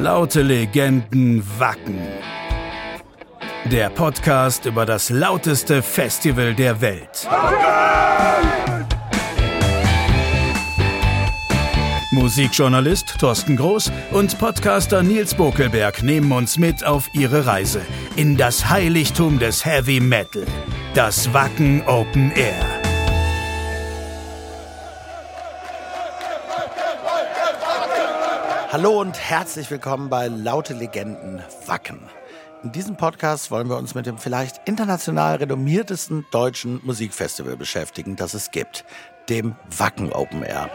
Laute Legenden Wacken. Der Podcast über das lauteste Festival der Welt. Musikjournalist Thorsten Groß und Podcaster Nils Bokelberg nehmen uns mit auf ihre Reise in das Heiligtum des Heavy Metal, das Wacken Open Air. Hallo und herzlich willkommen bei Laute Legenden Wacken. In diesem Podcast wollen wir uns mit dem vielleicht international renommiertesten deutschen Musikfestival beschäftigen, das es gibt, dem Wacken Open Air.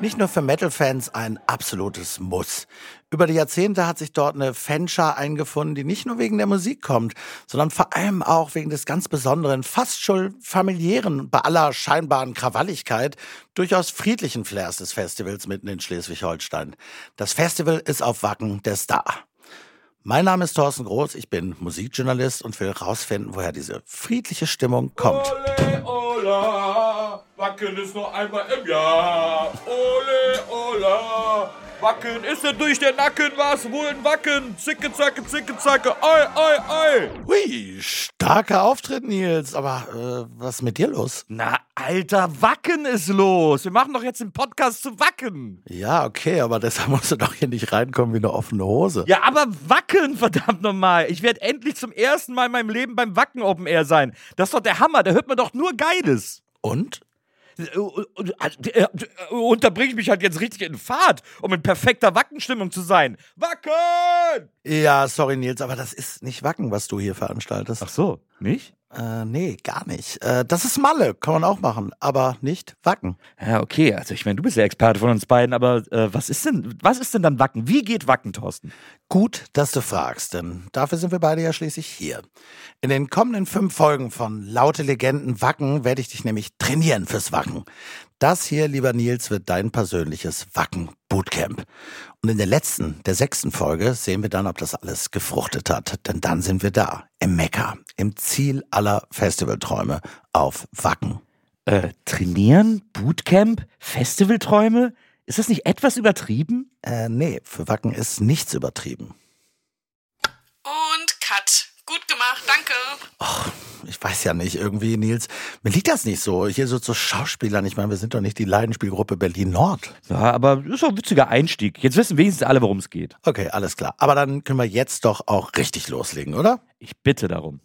Nicht nur für Metal-Fans ein absolutes Muss. Über die Jahrzehnte hat sich dort eine Fanschar eingefunden, die nicht nur wegen der Musik kommt, sondern vor allem auch wegen des ganz besonderen, fast schon familiären, bei aller scheinbaren Krawalligkeit, durchaus friedlichen Flairs des Festivals mitten in Schleswig-Holstein. Das Festival ist auf Wacken der Star. Mein Name ist Thorsten Groß, ich bin Musikjournalist und will herausfinden, woher diese friedliche Stimmung kommt. Ole, Ola, Wacken ist nur einmal im Jahr. Ole, Ola, Wacken ist denn durch den Nacken was? Wohin Wacken? Zicke, zacke, zicke, zacke, ei, ei, ei. Hui, starker Auftritt, Nils. Aber äh, was ist mit dir los? Na, Alter, Wacken ist los. Wir machen doch jetzt den Podcast zu Wacken. Ja, okay, aber deshalb musst du doch hier nicht reinkommen wie eine offene Hose. Ja, aber Wacken, verdammt nochmal. Ich werde endlich zum ersten Mal in meinem Leben beim Wacken Open Air sein. Das ist doch der Hammer. Da hört man doch nur Geiles. Und? Und da bringe ich mich halt jetzt richtig in Fahrt, um in perfekter Wackenstimmung zu sein. Wacken! Ja, sorry, Nils, aber das ist nicht Wacken, was du hier veranstaltest. Ach so, nicht? Äh, nee, gar nicht. Äh, das ist Malle, kann man auch machen, aber nicht Wacken. Ja, okay. Also ich meine, du bist der Experte von uns beiden, aber äh, was ist denn, was ist denn dann Wacken? Wie geht Wacken, Thorsten? Gut, dass du fragst, denn dafür sind wir beide ja schließlich hier. In den kommenden fünf Folgen von Laute Legenden Wacken werde ich dich nämlich trainieren fürs Wacken. Das hier, lieber Nils, wird dein persönliches Wacken-Bootcamp. Und in der letzten, der sechsten Folge sehen wir dann, ob das alles gefruchtet hat. Denn dann sind wir da, im Mekka, im Ziel aller Festivalträume auf Wacken. Äh, trainieren? Bootcamp? Festivalträume? Ist das nicht etwas übertrieben? Äh, nee, für Wacken ist nichts übertrieben. Und Cut. Gut gemacht, danke. Och, ich weiß ja nicht, irgendwie, Nils, mir liegt das nicht so. Hier so zu Schauspielern, ich meine, wir sind doch nicht die Leidenspielgruppe Berlin Nord. Ja, aber das ist doch ein witziger Einstieg. Jetzt wissen wenigstens alle, worum es geht. Okay, alles klar. Aber dann können wir jetzt doch auch richtig loslegen, oder? Ich bitte darum.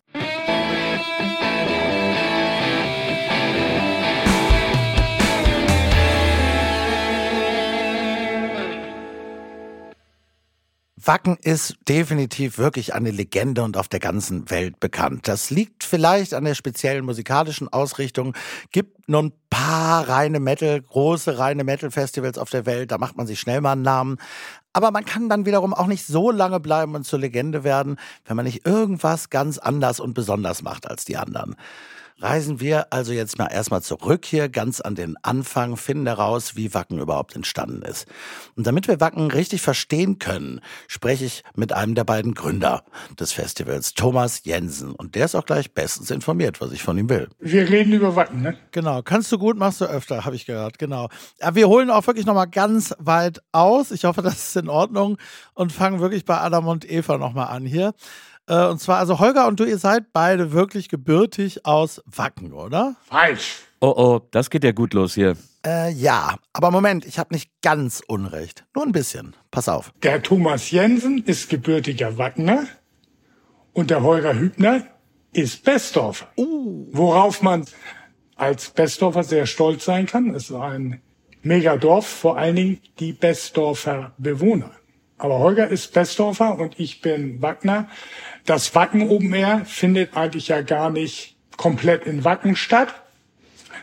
Wacken ist definitiv wirklich eine Legende und auf der ganzen Welt bekannt. Das liegt vielleicht an der speziellen musikalischen Ausrichtung. Gibt nur ein paar reine Metal, große reine Metal-Festivals auf der Welt. Da macht man sich schnell mal einen Namen. Aber man kann dann wiederum auch nicht so lange bleiben und zur Legende werden, wenn man nicht irgendwas ganz anders und besonders macht als die anderen. Reisen wir also jetzt mal erstmal zurück hier ganz an den Anfang, finden heraus, wie Wacken überhaupt entstanden ist. Und damit wir Wacken richtig verstehen können, spreche ich mit einem der beiden Gründer des Festivals, Thomas Jensen. Und der ist auch gleich bestens informiert, was ich von ihm will. Wir reden über Wacken, ne? Genau, kannst du gut, machst du öfter, habe ich gehört, genau. Ja, wir holen auch wirklich nochmal ganz weit aus. Ich hoffe, das ist in Ordnung und fangen wirklich bei Adam und Eva nochmal an hier. Äh, Und zwar, also Holger und du, ihr seid beide wirklich gebürtig aus Wacken, oder? Falsch. Oh oh, das geht ja gut los hier. Äh, ja, aber Moment, ich habe nicht ganz Unrecht. Nur ein bisschen. Pass auf. Der Thomas Jensen ist gebürtiger Wackener und der Holger Hübner ist Bestdorfer. Worauf man als Bestdorfer sehr stolz sein kann. Es war ein Megadorf, vor allen Dingen die Bestdorfer Bewohner. Aber Holger ist Bestdorfer und ich bin Wackner. Das Wacken Open Air findet eigentlich ja gar nicht komplett in Wacken statt.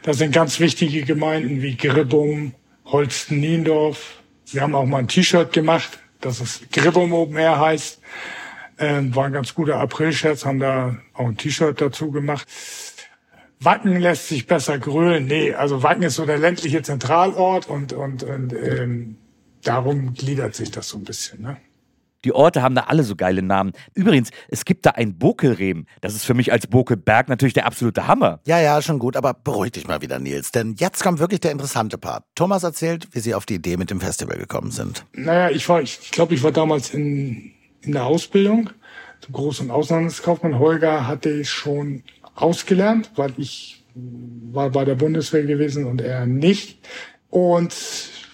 Da sind ganz wichtige Gemeinden wie Gribbum, Holsten, Niendorf. Wir haben auch mal ein T-Shirt gemacht, das es Gribbum Open Air heißt. Ähm, war ein ganz guter Aprilscherz, haben da auch ein T-Shirt dazu gemacht. Wacken lässt sich besser grölen. Nee, also Wacken ist so der ländliche Zentralort und, und, und ähm, darum gliedert sich das so ein bisschen. Ne? Die Orte haben da alle so geile Namen. Übrigens, es gibt da ein Bokelrehm. Das ist für mich als Bokelberg natürlich der absolute Hammer. Ja, ja, schon gut, aber beruhig dich mal wieder, Nils, denn jetzt kommt wirklich der interessante Part. Thomas erzählt, wie sie auf die Idee mit dem Festival gekommen sind. Naja, ich war, ich glaube, ich war damals in, in der Ausbildung zum Groß- und Auslandskaufmann. Holger hatte ich schon ausgelernt, weil ich war bei der Bundeswehr gewesen und er nicht. Und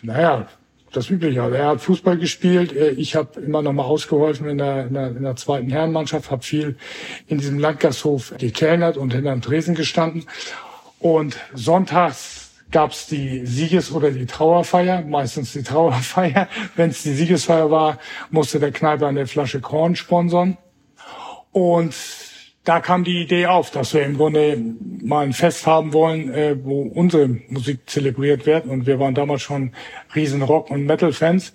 naja, das Übliche. Also er hat Fußball gespielt. äh, Ich habe immer noch mal ausgeholfen in der, in der, in der zweiten Herrenmannschaft, habe viel in diesem Landgasthof gekellnert und hinterm Tresen gestanden. Und sonntags gab's die Sieges- oder die Trauerfeier, meistens die Trauerfeier. Wenn es die Siegesfeier war, musste der Kneiper eine Flasche Korn sponsern. Und da kam die Idee auf, dass wir im Grunde mal ein Fest haben wollen, äh, wo unsere Musik zelebriert wird. Und wir waren damals schon riesen Rock- und Metal-Fans.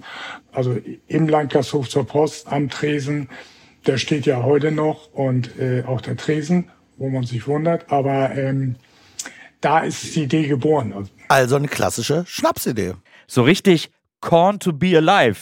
Also im Landgasthof zur Post, am Tresen, der steht ja heute noch und äh, auch der Tresen, wo man sich wundert. Aber ähm, da ist die Idee geboren. Also, Also eine klassische Schnapsidee. So richtig Corn to be alive.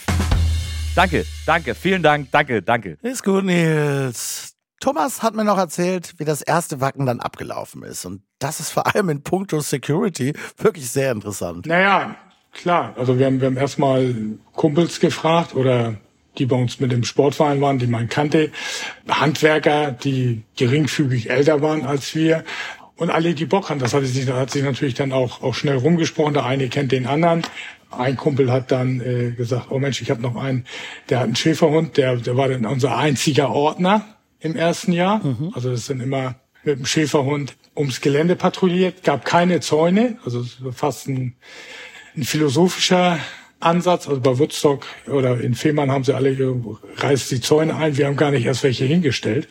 Danke, danke, vielen Dank, danke, danke. Ist gut, Nils. Thomas hat mir noch erzählt, wie das erste Wacken dann abgelaufen ist. Und das ist vor allem in puncto Security wirklich sehr interessant. Naja, klar. Also wir haben, wir haben erstmal Kumpels gefragt oder die bei uns mit dem Sportverein waren, die man kannte, Handwerker, die geringfügig älter waren als wir und alle, die Bock haben. Das hat sich, hat sich natürlich dann auch, auch schnell rumgesprochen. Der eine kennt den anderen. Ein Kumpel hat dann äh, gesagt, oh Mensch, ich habe noch einen, der hat einen Schäferhund, der, der war dann unser einziger Ordner im ersten Jahr. Also das sind immer mit dem Schäferhund ums Gelände patrouilliert, gab keine Zäune, also es fast ein, ein philosophischer Ansatz. Also bei Woodstock oder in Fehmarn haben sie alle reißt die Zäune ein, wir haben gar nicht erst welche hingestellt.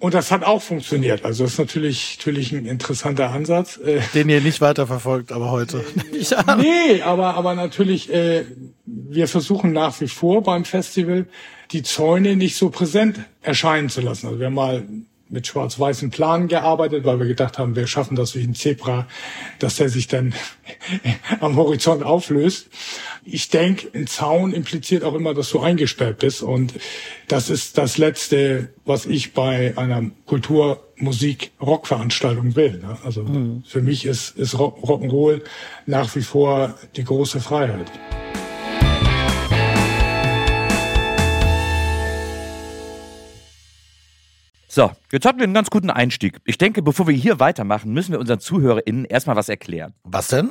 Und das hat auch funktioniert. Also das ist natürlich, natürlich ein interessanter Ansatz. Äh, Den ihr nicht weiterverfolgt, aber heute. An. Nee, aber, aber natürlich, äh, wir versuchen nach wie vor beim Festival die Zäune nicht so präsent erscheinen zu lassen. Also wir haben mal mit schwarz-weißen Planen gearbeitet, weil wir gedacht haben, wir schaffen das wie ein Zebra, dass der sich dann am Horizont auflöst. Ich denke, ein Zaun impliziert auch immer, dass du eingesperrt bist. Und das ist das Letzte, was ich bei einer Kultur-, Musik-, Rockveranstaltung will. Ne? Also für mich ist, ist Rock- Rock'n'Roll nach wie vor die große Freiheit. So, jetzt hatten wir einen ganz guten Einstieg. Ich denke, bevor wir hier weitermachen, müssen wir unseren ZuhörerInnen erstmal was erklären. Was denn?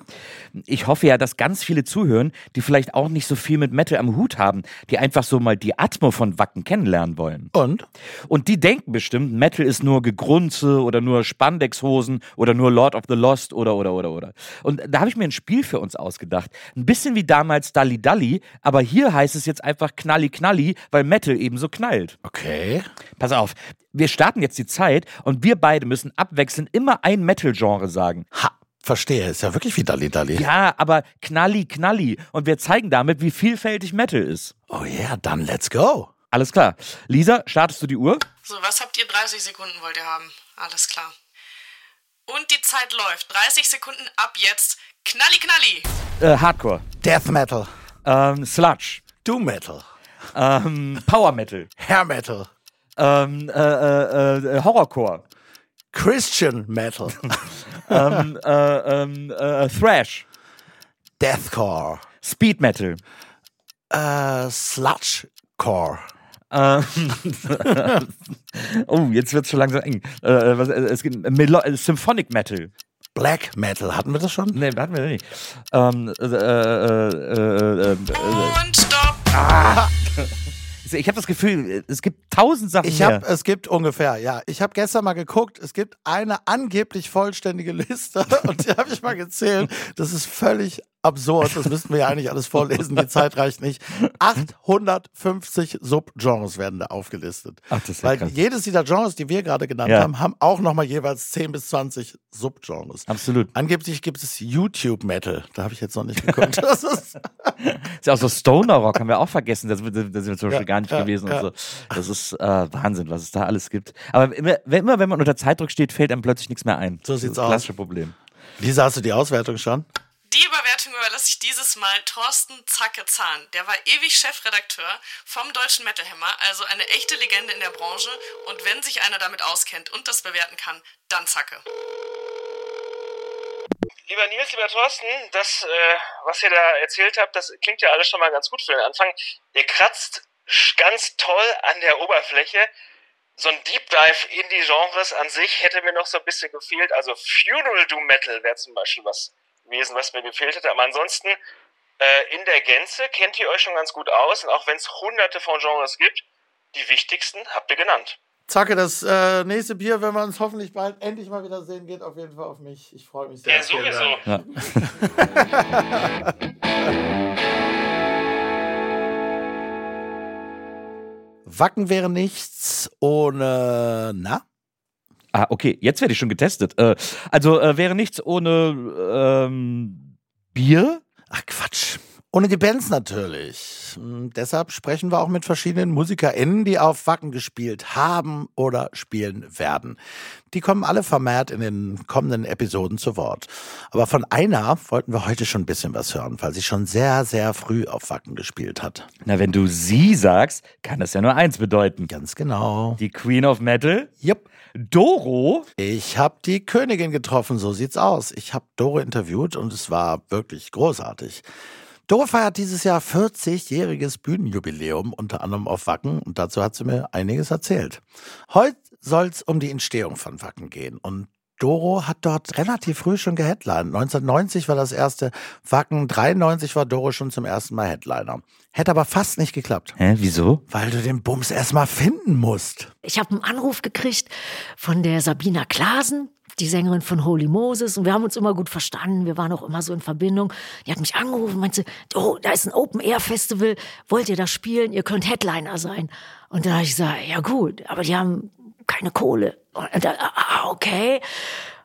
Ich hoffe ja, dass ganz viele zuhören, die vielleicht auch nicht so viel mit Metal am Hut haben, die einfach so mal die Atmo von Wacken kennenlernen wollen. Und? Und die denken bestimmt, Metal ist nur Gegrunze oder nur Spandexhosen oder nur Lord of the Lost oder oder oder oder. Und da habe ich mir ein Spiel für uns ausgedacht. Ein bisschen wie damals Dalli Dalli, aber hier heißt es jetzt einfach Knalli Knalli, weil Metal eben so knallt. Okay. Pass auf, wir starten jetzt die Zeit und wir beide müssen abwechselnd immer ein Metal-Genre sagen. Ha, verstehe. Ist ja wirklich wie Dalli Dalli. Ja, aber Knalli Knalli. Und wir zeigen damit, wie vielfältig Metal ist. Oh yeah, dann let's go. Alles klar. Lisa, startest du die Uhr? So, was habt ihr? 30 Sekunden wollt ihr haben. Alles klar. Und die Zeit läuft. 30 Sekunden ab jetzt. Knalli, knalli. Äh, Hardcore. Death Metal. Ähm, Sludge. Doom Metal. Ähm, Power Metal. Hair Metal. Ähm, äh, äh, äh, Horrorcore. Christian Metal. ähm, äh, ähm, äh, Thrash. Deathcore. Speed Metal. Äh, Sludgecore. Ähm, oh, jetzt wird's schon langsam eng. Äh, was, äh, es gibt Melo äh, Symphonic Metal. Black Metal. Hatten wir das schon? Nee, hatten wir nicht. Ähm, äh, äh, äh, äh, äh, Und stopp. ich habe das Gefühl, es gibt tausend Sachen Ich mehr. habe, es gibt ungefähr, ja. Ich habe gestern mal geguckt, es gibt eine angeblich vollständige Liste und die habe ich mal gezählt. Das ist völlig absurd. Das müssten wir ja eigentlich alles vorlesen. Die Zeit reicht nicht. 850 Subgenres werden da aufgelistet. Ach, das ist ja Weil krass. jedes dieser Genres, die wir gerade genannt Ja. haben, haben auch nochmal jeweils 10 bis 20 Subgenres. Absolut. Angeblich gibt es YouTube Metal. Da habe ich jetzt noch nicht geguckt. Das ist, Ist ja auch so Stoner Rock, haben wir auch vergessen. Das, das sind wir zum Beispiel Ja, gar nicht ja, gewesen. ja. Und so. Das ist äh, Wahnsinn, was es da alles gibt. Aber immer, wenn- immer, wenn man unter Zeitdruck steht, fällt einem plötzlich nichts mehr ein. So Das ist sieht's das aus. klassische Problem. Lisa, hast du die Auswertung schon? Die Überwertung Leitung überlasse ich dieses Mal Thorsten Zacke Zahn. Der war ewig Chefredakteur vom Deutschen Metal Hammer, also eine echte Legende in der Branche. Und wenn sich einer damit auskennt und das bewerten kann, dann Zacke. Lieber Nils, lieber Thorsten, das, äh, was ihr da erzählt habt, das klingt ja alles schon mal ganz gut für den Anfang. Ihr kratzt ganz toll an der Oberfläche. So ein Deep Dive in die Genres an sich hätte mir noch so ein bisschen gefehlt. Also Funeral Doom Metal wäre zum Beispiel was gewesen, was mir gefehlt hätte. Aber ansonsten, äh, in der Gänze kennt ihr euch schon ganz gut aus. Und auch wenn es hunderte von Genres gibt, die wichtigsten habt ihr genannt. Zacke, das äh, nächste Bier, wenn wir uns hoffentlich bald endlich mal wieder sehen, geht auf jeden Fall auf mich. Ich freue mich sehr. Ja, sowieso. Ja. Wacken wäre nichts ohne, na? Ah, okay, jetzt werde ich schon getestet. Äh, also äh, wäre nichts ohne ähm, Bier? Ach Quatsch. Ohne die Bands natürlich. Hm, deshalb sprechen wir auch mit verschiedenen MusikerInnen, die auf Wacken gespielt haben oder spielen werden. Die kommen alle vermehrt in den kommenden Episoden zu Wort. Aber von einer wollten wir heute schon ein bisschen was hören, weil sie schon sehr, sehr früh auf Wacken gespielt hat. Na, wenn du sie sagst, kann das ja nur eins bedeuten. Ganz genau. Die Queen of Metal, Jupp. Doro. Ich habe die Königin getroffen, so sieht's aus. Ich habe Doro interviewt und es war wirklich großartig. Doro feiert dieses Jahr 40-jähriges Bühnenjubiläum, unter anderem auf Wacken, und dazu hat sie mir einiges erzählt. Heute soll's um die Entstehung von Wacken gehen und Doro hat dort relativ früh schon geheadlined. 1990 war das erste Wacken, 93 war Doro schon zum ersten Mal Headliner. Hätte aber fast nicht geklappt. Hä, wieso? Weil du den Bums erstmal finden musst. Ich habe einen Anruf gekriegt von der Sabina Klasen, die Sängerin von Holy Moses. Und wir haben uns immer gut verstanden. Wir waren auch immer so in Verbindung. Die hat mich angerufen und meinte, oh, da ist ein Open-Air-Festival. Wollt ihr da spielen? Ihr könnt Headliner sein. Und dann habe ich gesagt, ja gut, aber die haben keine Kohle. Und dann, ah, okay.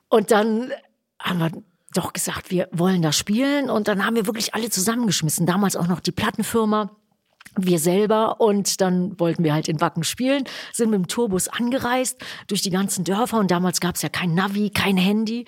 Und dann haben wir doch gesagt, wir wollen da spielen. Und dann haben wir wirklich alle zusammengeschmissen. Damals auch noch die Plattenfirma wir selber und dann wollten wir halt in Wacken spielen, sind mit dem Tourbus angereist durch die ganzen Dörfer und damals gab es ja kein Navi, kein Handy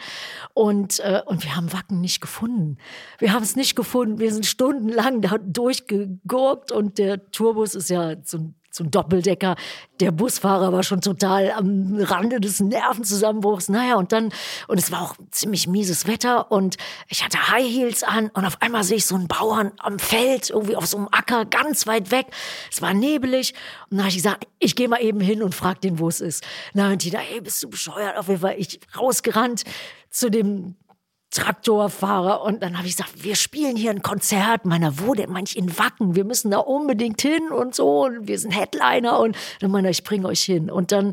und, äh, und wir haben Wacken nicht gefunden. Wir haben es nicht gefunden, wir sind stundenlang da durchgegurkt und der Tourbus ist ja so ein so ein Doppeldecker. Der Busfahrer war schon total am Rande des Nervenzusammenbruchs. Naja, und dann, und es war auch ziemlich mieses Wetter und ich hatte High Heels an und auf einmal sehe ich so einen Bauern am Feld, irgendwie auf so einem Acker, ganz weit weg. Es war nebelig. Und dann habe ich gesagt, ich gehe mal eben hin und frag den, wo es ist. Na, und die da, ey, bist du bescheuert? Auf jeden Fall, ich rausgerannt zu dem Traktorfahrer und dann habe ich gesagt, wir spielen hier ein Konzert. Meiner, denn? Manch in Wacken. Wir müssen da unbedingt hin und so. Und wir sind Headliner und dann meiner, ich bringe euch hin. Und dann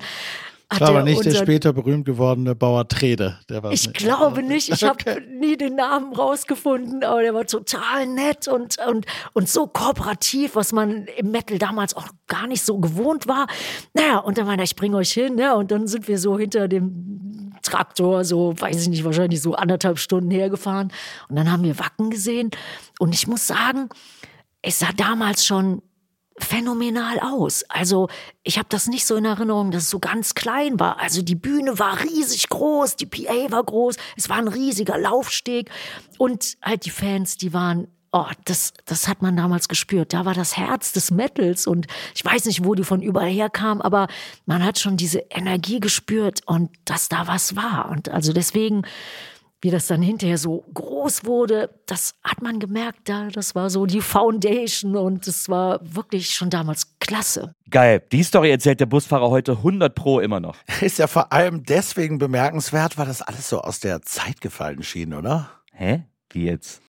hat Das war aber er nicht der später berühmt gewordene Bauer Trede. Der war ich glaube nicht. Ich habe nie den Namen rausgefunden, aber der war total nett und, und, und so kooperativ, was man im Metal damals auch gar nicht so gewohnt war. Naja, und dann meinte er, ich bringe euch hin, ne? Und dann sind wir so hinter dem Traktor, so, weiß ich nicht, wahrscheinlich so anderthalb Stunden hergefahren. Und dann haben wir Wacken gesehen. Und ich muss sagen, es sah damals schon phänomenal aus. Also ich habe das nicht so in Erinnerung, dass es so ganz klein war. Also die Bühne war riesig groß, die PA war groß, es war ein riesiger Laufsteg und halt die Fans, die waren Oh, das, das hat man damals gespürt. Da war das Herz des Metals und ich weiß nicht, wo die von überall herkam, aber man hat schon diese Energie gespürt und dass da was war. Und also deswegen, wie das dann hinterher so groß wurde, das hat man gemerkt, da, das war so die Foundation und es war wirklich schon damals klasse. Geil. Die Story erzählt der Busfahrer heute 100 Pro immer noch. Ist ja vor allem deswegen bemerkenswert, weil das alles so aus der Zeit gefallen schien, oder? Hä? Wie jetzt?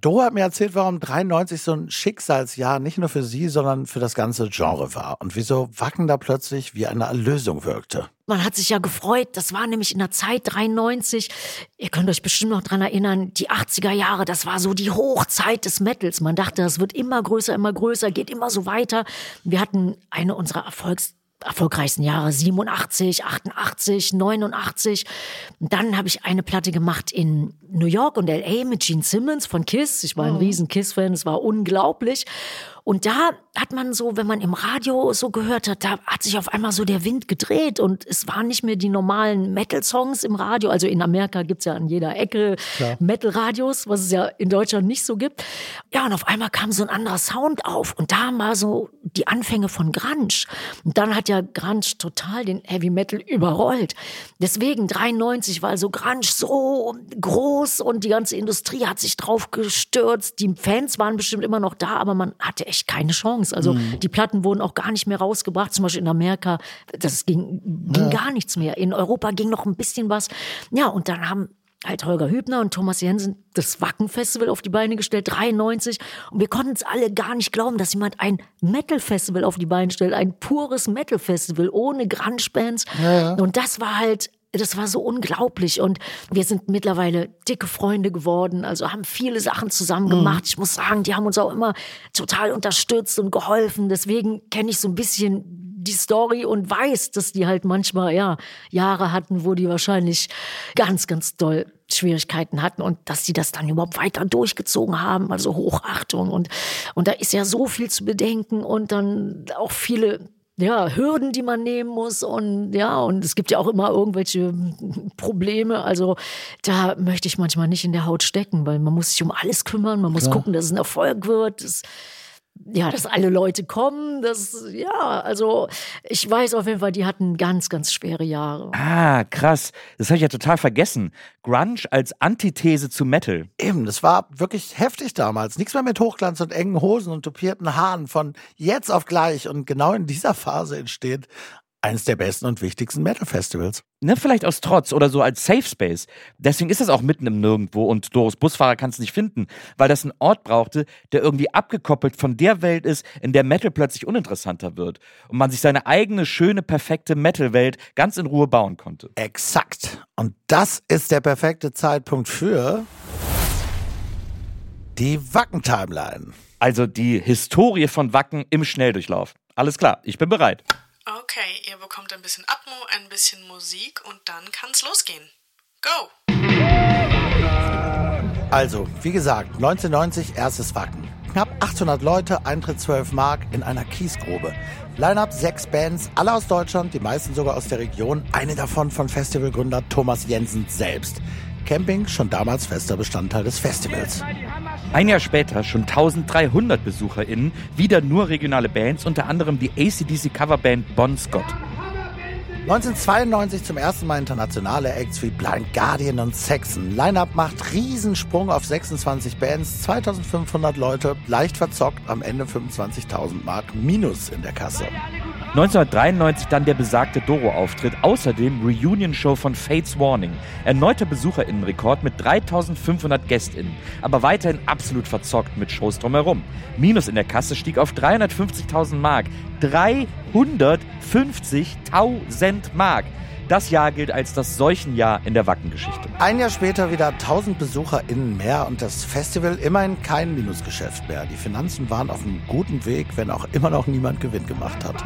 Doro hat mir erzählt, warum 93 so ein Schicksalsjahr nicht nur für sie, sondern für das ganze Genre war und wieso Wacken da plötzlich wie eine Erlösung wirkte. Man hat sich ja gefreut, das war nämlich in der Zeit 93. Ihr könnt euch bestimmt noch dran erinnern, die 80er Jahre, das war so die Hochzeit des Metals. Man dachte, das wird immer größer, immer größer, geht immer so weiter. Wir hatten eine unserer Erfolgs erfolgreichsten Jahre 87, 88, 89. Und dann habe ich eine Platte gemacht in New York und LA mit Gene Simmons von Kiss. Ich war ein riesen Kiss-Fan, es war unglaublich. Und da hat man so, wenn man im Radio so gehört hat, da hat sich auf einmal so der Wind gedreht und es waren nicht mehr die normalen Metal-Songs im Radio. Also in Amerika gibt's ja an jeder Ecke Metal-Radios, was es ja in Deutschland nicht so gibt. Ja, und auf einmal kam so ein anderer Sound auf und da war so die Anfänge von Grunge. Und dann hat ja Grunge total den Heavy Metal überrollt. Deswegen 93 war also Grunge so groß und die ganze Industrie hat sich drauf gestürzt. Die Fans waren bestimmt immer noch da, aber man hatte echt keine Chance. Also Mhm. die Platten wurden auch gar nicht mehr rausgebracht. Zum Beispiel in Amerika, das ging, ging gar nichts mehr. In Europa ging noch ein bisschen was. Ja, und dann haben halt Holger Hübner und Thomas Jensen das Wacken-Festival auf die Beine gestellt, 93. Und wir konnten es alle gar nicht glauben, dass jemand ein Metal-Festival auf die Beine stellt. Ein pures Metal-Festival ohne Grunge-Bands. Und das war halt das war so unglaublich und wir sind mittlerweile dicke Freunde geworden, also haben viele Sachen zusammen gemacht. Ich muss sagen, die haben uns auch immer total unterstützt und geholfen. Deswegen kenne ich so ein bisschen die Story und weiß, dass die halt manchmal ja Jahre hatten, wo die wahrscheinlich ganz, ganz doll Schwierigkeiten hatten und dass sie das dann überhaupt weiter durchgezogen haben, also Hochachtung und und da ist ja so viel zu bedenken und dann auch viele ja, Hürden, die man nehmen muss und ja, und es gibt ja auch immer irgendwelche Probleme. Also da möchte ich manchmal nicht in der Haut stecken, weil man muss sich um alles kümmern, man muss gucken, dass es ein Erfolg wird. Das, ja, dass alle Leute kommen, das, ja, also ich weiß auf jeden Fall, die hatten ganz, ganz schwere Jahre. Ah, krass. Das habe ich ja total vergessen. Grunge als Antithese zu Metal. Eben, das war wirklich heftig damals. Nichts mehr mit Hochglanz und engen Hosen und tupierten Haaren von jetzt auf gleich. Und genau in dieser Phase entsteht eines der besten und wichtigsten Metal-Festivals. Ne, vielleicht aus Trotz oder so als Safe Space. Deswegen ist das auch mitten im Nirgendwo und Doris Busfahrer kann es nicht finden, weil das einen Ort brauchte, der irgendwie abgekoppelt von der Welt ist, in der Metal plötzlich uninteressanter wird und man sich seine eigene, schöne, perfekte Metal-Welt ganz in Ruhe bauen konnte. Exakt. Und das ist der perfekte Zeitpunkt für die Wacken-Timeline. Also die Historie von Wacken im Schnelldurchlauf. Alles klar, ich bin bereit. Okay, ihr bekommt ein bisschen Atmo, ein bisschen Musik und dann kann's losgehen. Go! Also, wie gesagt, 1990 erstes Wacken. Knapp 800 Leute, Eintritt 12 Mark in einer Kiesgrube. Line-up sechs Bands, alle aus Deutschland, die meisten sogar aus der Region. Eine davon von Festivalgründer Thomas Jensen selbst. Camping schon damals fester Bestandteil des Festivals. Ein Jahr später schon 1300 BesucherInnen, wieder nur regionale Bands, unter anderem die ACDC Coverband Bon Scott. 1992 zum ersten Mal internationale Acts wie Blind Guardian und Saxon. Line-Up macht Riesensprung auf 26 Bands, 2500 Leute, leicht verzockt, am Ende 25.000 Mark minus in der Kasse. 1993 dann der besagte Doro-Auftritt, außerdem Reunion-Show von Fates Warning. Erneuter BesucherInnenrekord mit 3500 GästInnen, aber weiterhin absolut verzockt mit Shows drumherum. Minus in der Kasse stieg auf 350.000 Mark. 350.000 Mark. Das Jahr gilt als das Seuchenjahr in der Wackengeschichte. Ein Jahr später wieder 1000 BesucherInnen mehr und das Festival immerhin kein Minusgeschäft mehr. Die Finanzen waren auf einem guten Weg, wenn auch immer noch niemand Gewinn gemacht hat.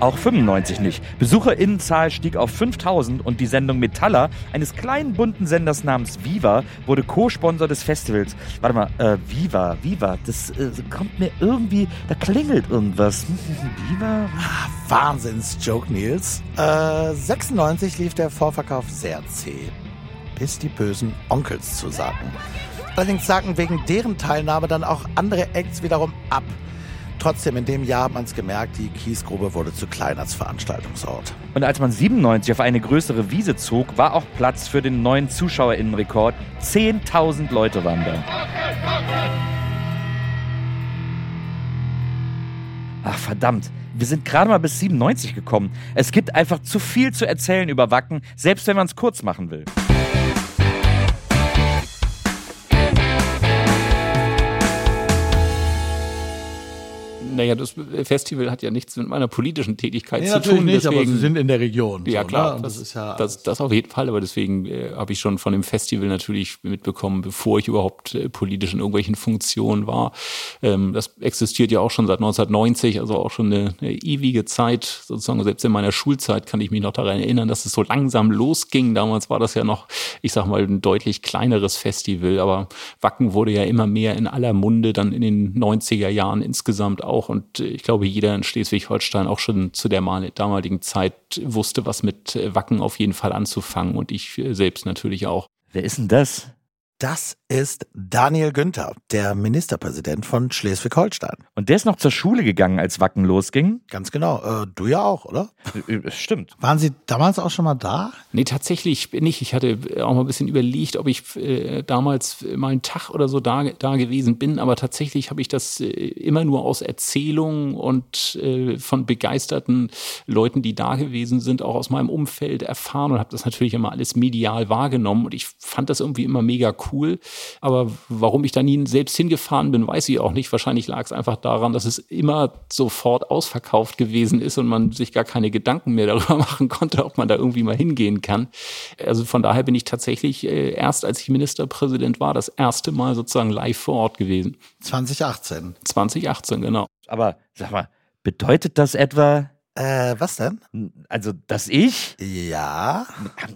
Auch 95 nicht. Besucherinnenzahl stieg auf 5000 und die Sendung Metaller, eines kleinen bunten Senders namens Viva, wurde Co-Sponsor des Festivals. Warte mal, äh, Viva, Viva, das äh, kommt mir irgendwie, da klingelt irgendwas. Viva? Wahnsinns-Joke, Nils. Äh, 96 lief der Vorverkauf sehr zäh. Bis die bösen Onkels zu sagen. Allerdings sagten wegen deren Teilnahme dann auch andere Acts wiederum ab. Trotzdem, in dem Jahr hat man es gemerkt, die Kiesgrube wurde zu klein als Veranstaltungsort. Und als man 97 auf eine größere Wiese zog, war auch Platz für den neuen ZuschauerInnenrekord. 10.000 Leute waren da. Ach verdammt, wir sind gerade mal bis 97 gekommen. Es gibt einfach zu viel zu erzählen über Wacken, selbst wenn man es kurz machen will. Naja, das Festival hat ja nichts mit meiner politischen Tätigkeit Nee, zu natürlich tun. nicht, aber deswegen, sie sind in der Region. Ja, so, klar, Ne? Das, das, ist ja das, das auf jeden Fall, aber deswegen äh, habe ich schon von dem Festival natürlich mitbekommen, bevor ich überhaupt äh, politisch in irgendwelchen Funktionen war. Ähm, das existiert ja auch schon seit 1990, also auch schon eine, eine ewige Zeit, sozusagen selbst in meiner Schulzeit kann ich mich noch daran erinnern, dass es so langsam losging. Damals war das ja noch, ich sag mal, ein deutlich kleineres Festival, aber Wacken wurde ja immer mehr in aller Munde, dann in den 90er Jahren insgesamt auch. Auch. Und ich glaube, jeder in Schleswig-Holstein auch schon zu der damaligen Zeit wusste, was mit Wacken auf jeden Fall anzufangen. Und ich selbst natürlich auch. Wer ist denn das? Das ist Daniel Günther, der Ministerpräsident von Schleswig-Holstein. Und der ist noch zur Schule gegangen, als Wacken losging? Ganz genau. Äh, du ja auch, oder? Äh, stimmt. Waren Sie damals auch schon mal da? Nee, tatsächlich nicht. Ich hatte auch mal ein bisschen überlegt, ob ich äh, damals mal einen Tag oder so da, da gewesen bin. Aber tatsächlich habe ich das äh, immer nur aus Erzählungen und äh, von begeisterten Leuten, die da gewesen sind, auch aus meinem Umfeld erfahren und habe das natürlich immer alles medial wahrgenommen. Und ich fand das irgendwie immer mega cool cool. Aber warum ich da nie selbst hingefahren bin, weiß ich auch nicht. Wahrscheinlich lag es einfach daran, dass es immer sofort ausverkauft gewesen ist und man sich gar keine Gedanken mehr darüber machen konnte, ob man da irgendwie mal hingehen kann. Also von daher bin ich tatsächlich äh, erst, als ich Ministerpräsident war, das erste Mal sozusagen live vor Ort gewesen. 2018. 2018, genau. Aber sag mal, bedeutet das etwa, äh, was denn? Also, dass ich? Ja.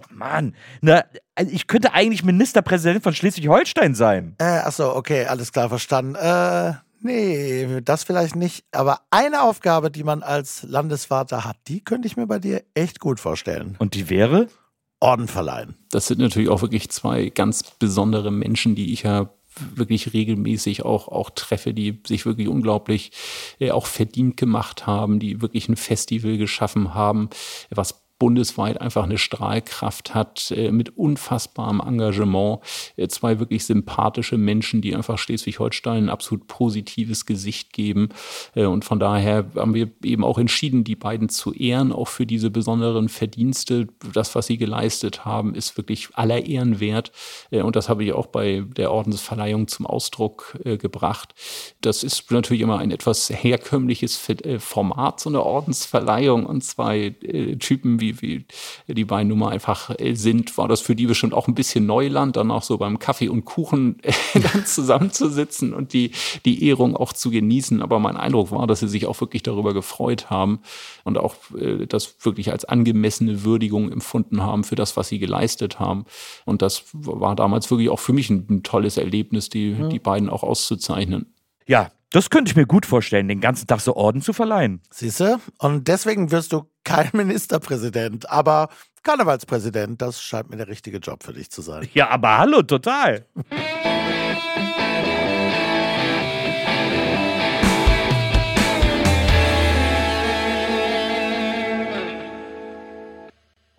Mann, na, also ich könnte eigentlich Ministerpräsident von Schleswig-Holstein sein. Äh, achso, okay, alles klar, verstanden. Äh, nee, das vielleicht nicht. Aber eine Aufgabe, die man als Landesvater hat, die könnte ich mir bei dir echt gut vorstellen. Und die wäre? Orden verleihen. Das sind natürlich auch wirklich zwei ganz besondere Menschen, die ich ja wirklich regelmäßig auch, auch treffe, die sich wirklich unglaublich äh, auch verdient gemacht haben, die wirklich ein Festival geschaffen haben, was bundesweit einfach eine Strahlkraft hat, äh, mit unfassbarem Engagement. Äh, zwei wirklich sympathische Menschen, die einfach Schleswig-Holstein ein absolut positives Gesicht geben. Äh, und von daher haben wir eben auch entschieden, die beiden zu ehren, auch für diese besonderen Verdienste. Das, was sie geleistet haben, ist wirklich aller Ehren wert. Und das habe ich auch bei der Ordensverleihung zum Ausdruck gebracht. Das ist natürlich immer ein etwas herkömmliches Format, so eine Ordensverleihung und zwei Typen wie wie, die beiden Nummer einfach äh, sind, war das für die bestimmt auch ein bisschen Neuland, dann auch so beim Kaffee und Kuchen äh, dann zusammenzusitzen und die, die Ehrung auch zu genießen. Aber mein Eindruck war, dass sie sich auch wirklich darüber gefreut haben und auch äh, das wirklich als angemessene Würdigung empfunden haben für das, was sie geleistet haben. Und das war damals wirklich auch für mich ein, ein tolles Erlebnis, die, ja. die beiden auch auszuzeichnen. Ja, das könnte ich mir gut vorstellen, den ganzen Tag so Orden zu verleihen. Siehste? Und deswegen wirst du kein Ministerpräsident, aber Karnevalspräsident. Das scheint mir der richtige Job für dich zu sein. Ja, aber hallo, total.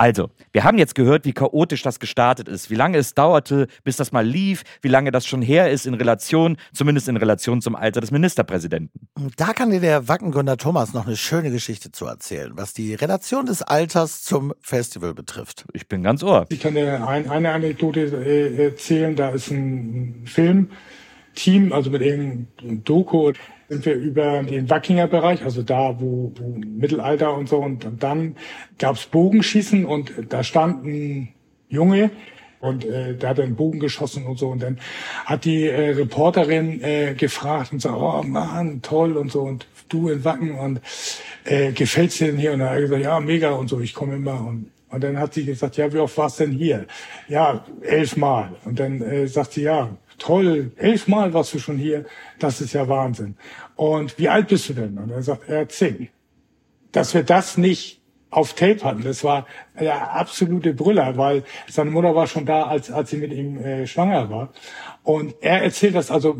Also, wir haben jetzt gehört, wie chaotisch das gestartet ist, wie lange es dauerte, bis das mal lief, wie lange das schon her ist in Relation, zumindest in Relation zum Alter des Ministerpräsidenten. Da kann dir der Wackengründer Thomas noch eine schöne Geschichte zu erzählen, was die Relation des Alters zum Festival betrifft. Ich bin ganz ohr. Ich kann dir ein, eine Anekdote äh, erzählen, da ist ein Filmteam, also mit irgendeinem Doku sind wir über den Wackinger Bereich, also da, wo, wo Mittelalter und so. Und, dann gab's Bogenschießen und da stand ein Junge und äh, der hat einen Bogen geschossen und so. Und dann hat die äh, Reporterin äh, gefragt und sagt, oh Mann, toll und so. Und du in Wacken und äh, gefällt's dir denn hier? Und er hat gesagt, ja, mega und so, ich komme immer. Und, und dann hat sie gesagt, ja, wie oft warst denn hier? Ja, elfmal. Und dann äh, sagt sie, ja, toll, elfmal warst du schon hier, das ist ja Wahnsinn. Und wie alt bist du denn? Und er sagt, er zehn. Dass wir das nicht auf Tape hatten, das war der absolute Brüller, weil seine Mutter war schon da, als, als sie mit ihm äh, schwanger war. Und er erzählt das also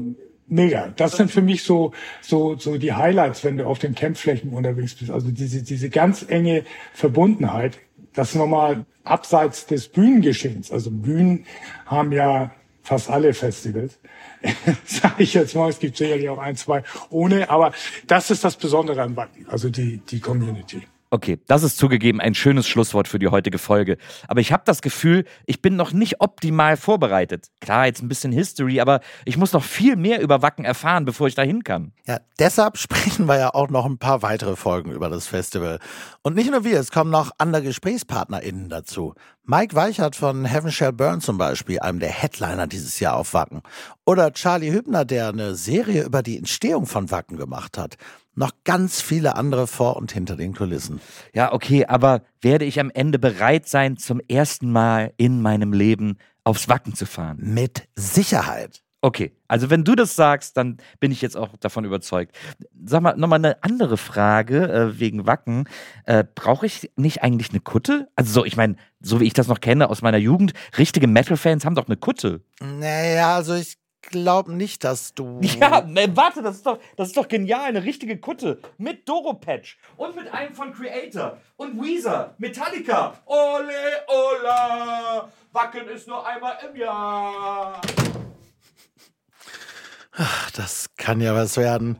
mega. Das sind für mich so, so, so die Highlights, wenn du auf den Campflächen unterwegs bist. Also diese, diese ganz enge Verbundenheit. Das nochmal abseits des Bühnengeschehens. Also Bühnen haben ja fast alle Festivals. Sage ich jetzt mal, es gibt sicherlich auch ein, zwei ohne, aber das ist das Besondere an Wacken, also die, die Community. Okay, das ist zugegeben ein schönes Schlusswort für die heutige Folge. Aber ich habe das Gefühl, ich bin noch nicht optimal vorbereitet. Klar, jetzt ein bisschen History, aber ich muss noch viel mehr über Wacken erfahren, bevor ich dahin kann. Ja, deshalb sprechen wir ja auch noch ein paar weitere Folgen über das Festival. Und nicht nur wir, es kommen noch andere GesprächspartnerInnen dazu. Mike Weichert von Heaven Shall Burn zum Beispiel, einem der Headliner dieses Jahr auf Wacken. Oder Charlie Hübner, der eine Serie über die Entstehung von Wacken gemacht hat noch ganz viele andere vor und hinter den Kulissen. Ja, okay, aber werde ich am Ende bereit sein, zum ersten Mal in meinem Leben aufs Wacken zu fahren? Mit Sicherheit. Okay, also wenn du das sagst, dann bin ich jetzt auch davon überzeugt. Sag mal, nochmal eine andere Frage äh, wegen Wacken. Äh, Brauche ich nicht eigentlich eine Kutte? Also so, ich meine, so wie ich das noch kenne aus meiner Jugend, richtige Metal-Fans haben doch eine Kutte. Naja, also ich glaube nicht, dass du. Ja, ne, warte, das ist, doch, das ist doch genial, eine richtige Kutte. Mit Doro-Patch und mit einem von Creator und Weezer, Metallica. Ole, ola, Wacken ist nur einmal im Jahr. Ach, das kann ja was werden.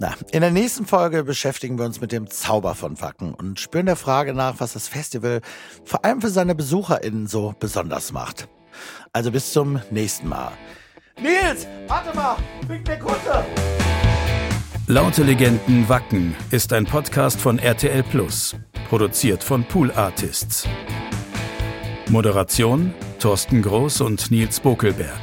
Na, in der nächsten Folge beschäftigen wir uns mit dem Zauber von Wacken und spüren der Frage nach, was das Festival vor allem für seine BesucherInnen so besonders macht. Also bis zum nächsten Mal. Nils, warte mal, wegen der Kutte. Laute Legenden Wacken ist ein Podcast von RTL Plus, produziert von Pool Artists. Moderation Thorsten Groß und Nils Bokelberg.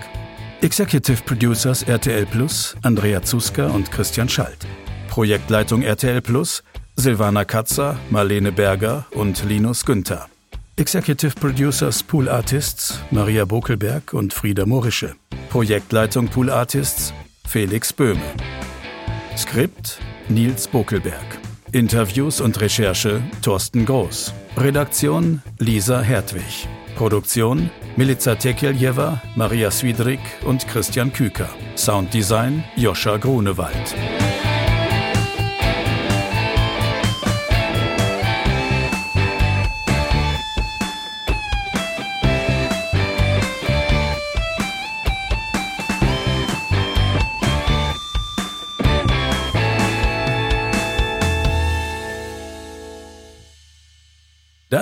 Executive Producers RTL Plus Andrea Zuska und Christian Schalt. Projektleitung RTL Plus Silvana Katzer, Marlene Berger und Linus Günther. Executive Producers Pool Artists Maria Bokelberg und Frieda Morische. Projektleitung Pool Artists Felix Böhme. Skript Nils Bokelberg. Interviews und Recherche Thorsten Groß. Redaktion Lisa Hertwig. Produktion Milica Tekeljeva, Maria Swidrik und Christian Küker. Sounddesign Joscha Grunewald.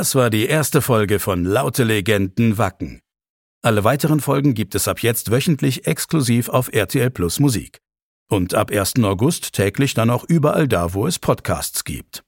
Das war die erste Folge von Laute Legenden Wacken. Alle weiteren Folgen gibt es ab jetzt wöchentlich exklusiv auf RTL Plus Musik. Und ab 1. August täglich dann auch überall da, wo es Podcasts gibt.